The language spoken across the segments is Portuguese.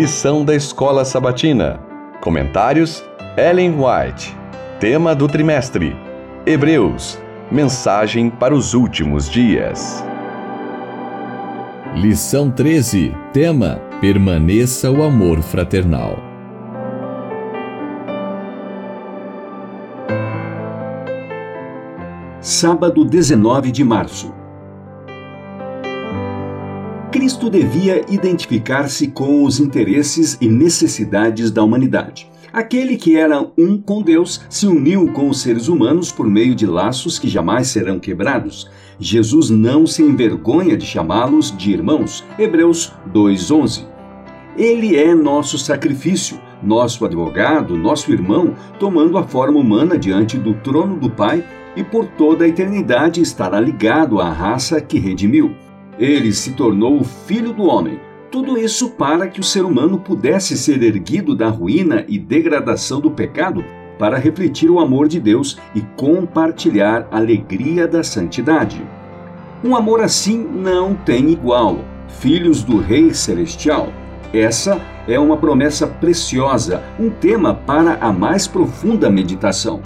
Lição da Escola Sabatina. Comentários: Ellen White. Tema do trimestre: Hebreus. Mensagem para os últimos dias. Lição 13. Tema: Permaneça o amor fraternal. Sábado 19 de março. Cristo devia identificar-se com os interesses e necessidades da humanidade. Aquele que era um com Deus se uniu com os seres humanos por meio de laços que jamais serão quebrados. Jesus não se envergonha de chamá-los de irmãos. Hebreus 2:11. Ele é nosso sacrifício, nosso advogado, nosso irmão, tomando a forma humana diante do trono do Pai e por toda a eternidade estará ligado à raça que redimiu. Ele se tornou o filho do homem. Tudo isso para que o ser humano pudesse ser erguido da ruína e degradação do pecado para refletir o amor de Deus e compartilhar a alegria da santidade. Um amor assim não tem igual. Filhos do Rei Celestial. Essa é uma promessa preciosa, um tema para a mais profunda meditação.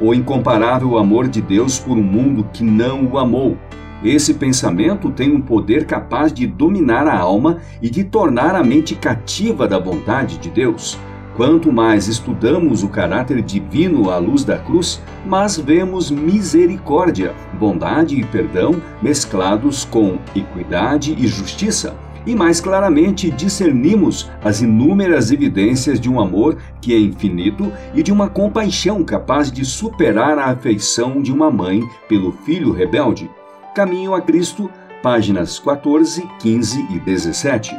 O incomparável amor de Deus por um mundo que não o amou esse pensamento tem um poder capaz de dominar a alma e de tornar a mente cativa da vontade de Deus. Quanto mais estudamos o caráter divino à luz da cruz, mais vemos misericórdia, bondade e perdão mesclados com equidade e justiça. E mais claramente discernimos as inúmeras evidências de um amor que é infinito e de uma compaixão capaz de superar a afeição de uma mãe pelo filho rebelde. Caminho a Cristo, páginas 14, 15 e 17.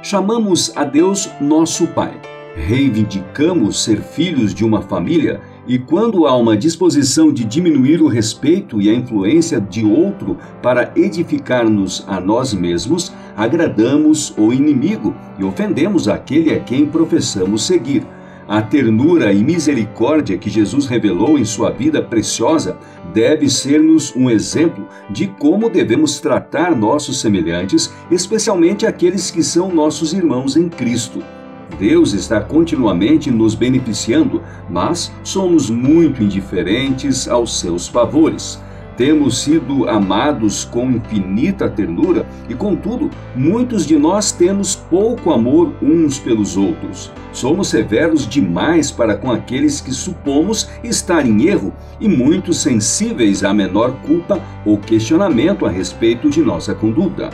Chamamos a Deus nosso Pai. Reivindicamos ser filhos de uma família e quando há uma disposição de diminuir o respeito e a influência de outro para edificar-nos a nós mesmos, agradamos o inimigo e ofendemos aquele a quem professamos seguir. A ternura e misericórdia que Jesus revelou em sua vida preciosa deve ser-nos um exemplo de como devemos tratar nossos semelhantes, especialmente aqueles que são nossos irmãos em Cristo. Deus está continuamente nos beneficiando, mas somos muito indiferentes aos seus favores. Temos sido amados com infinita ternura e, contudo, muitos de nós temos pouco amor uns pelos outros. Somos severos demais para com aqueles que supomos estar em erro e muito sensíveis à menor culpa ou questionamento a respeito de nossa conduta.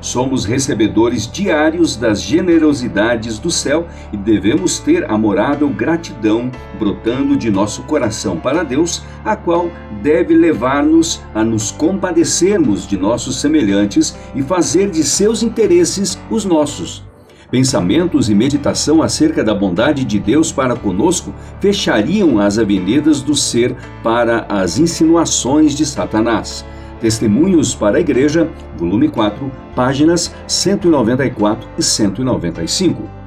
Somos recebedores diários das generosidades do céu e devemos ter amorável gratidão brotando de nosso coração para Deus, a qual deve levar-nos a nos compadecermos de nossos semelhantes e fazer de seus interesses os nossos. Pensamentos e meditação acerca da bondade de Deus para conosco fechariam as avenidas do ser para as insinuações de Satanás. Testemunhos para a Igreja, volume 4, páginas 194 e 195.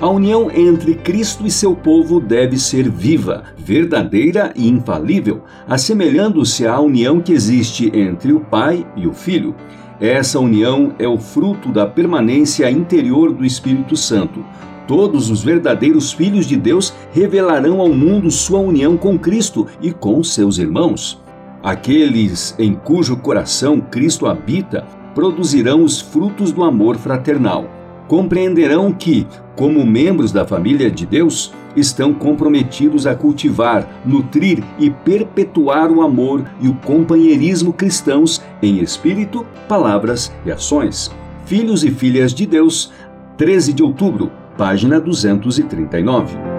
A união entre Cristo e seu povo deve ser viva, verdadeira e infalível, assemelhando-se à união que existe entre o Pai e o Filho. Essa união é o fruto da permanência interior do Espírito Santo. Todos os verdadeiros filhos de Deus revelarão ao mundo sua união com Cristo e com seus irmãos. Aqueles em cujo coração Cristo habita produzirão os frutos do amor fraternal. Compreenderão que, como membros da família de Deus, estão comprometidos a cultivar, nutrir e perpetuar o amor e o companheirismo cristãos em espírito, palavras e ações. Filhos e filhas de Deus, 13 de outubro, página 239.